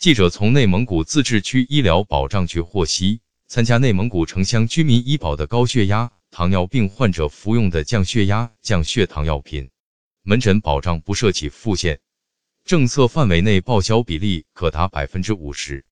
记者从内蒙古自治区医疗保障局获悉参加内蒙古城乡居民医保的高血压糖尿病患者服用的降血压降血糖药品。门诊保障不设起付线政策范围内报销比例可达百分之五十。